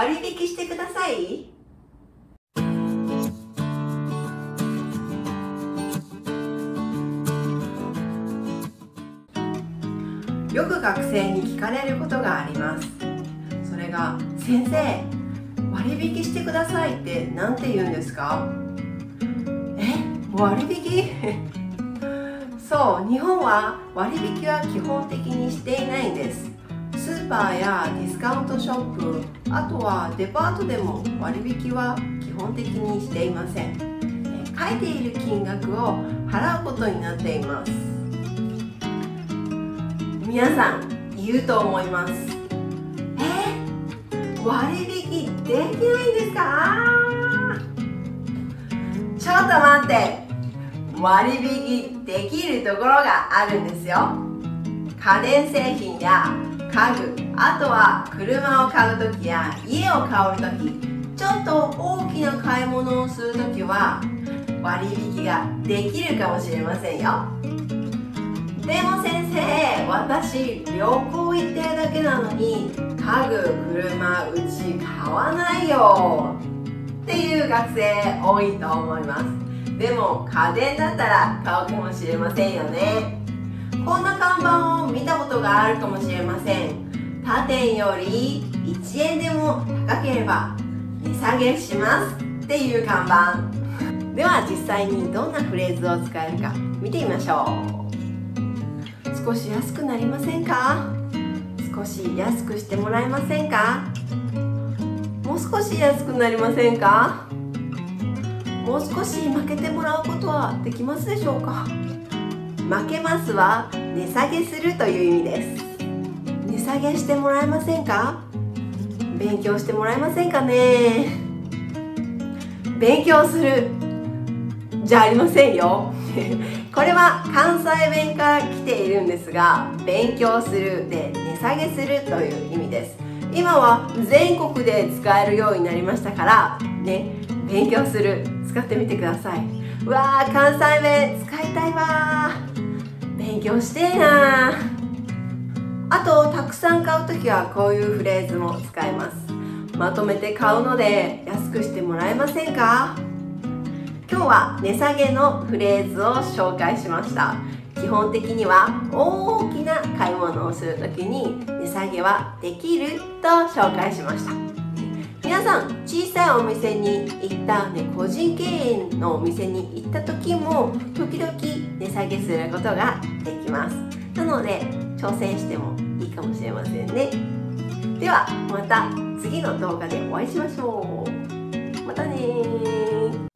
割引してください。よく学生に聞かれることがあります。それが先生割引してくださいって何て言うんですか？え？割引？そう日本は割引は基本的にしていないんです。スーパーやディスカウントショップあとはデパートでも割引は基本的にしていません。書いている金額を払うことになっています。皆さん言うと思います。え割引できないんですか？ちょっと待って。割引できるところがあるんですよ。家電製品や家具あとは車を買う時や家を買う時ちょっと大きな買い物をする時は割引ができるかもしれませんよ。でも先生私旅行行ってるだけなのに家具車うち買わないよ。っていう学生多いと思います。でも家電だったら買うかもしれませんよね。こんな看板を見たことがあるかもしれません他店より1円でも高ければ値下げします。っていう看板では実際にどんなフレーズを使えるか見てみましょう。少し安くなりませんか？少し安くしてもらえませんかもう少し安くなりませんか？もう少し負けてもらうことはできますでしょうか？負けますは値下げするという意味です。値下げしてもらえませんか？勉強してもらえませんかね？勉強する。じゃありませんよ。これは関西弁から来ているんですが勉強するで値下げするという意味です。今は全国で使えるようになりましたからね勉強する。使ってみてください。うわー関西弁使いたい。強してえな。あとたくさん買う時はこういうフレーズも使えます。まとめて買うので安くしてもらえませんか？今日は値下げのフレーズを紹介しました。基本的には大きな買い物をする時に値下げはできると紹介しました。皆さん小さいお店に行ったね個人経営のお店に行った時も時々値下げすることができます。なので挑戦してもいいかもしれませんね。ではまた次の動画でお会いしましょう。またね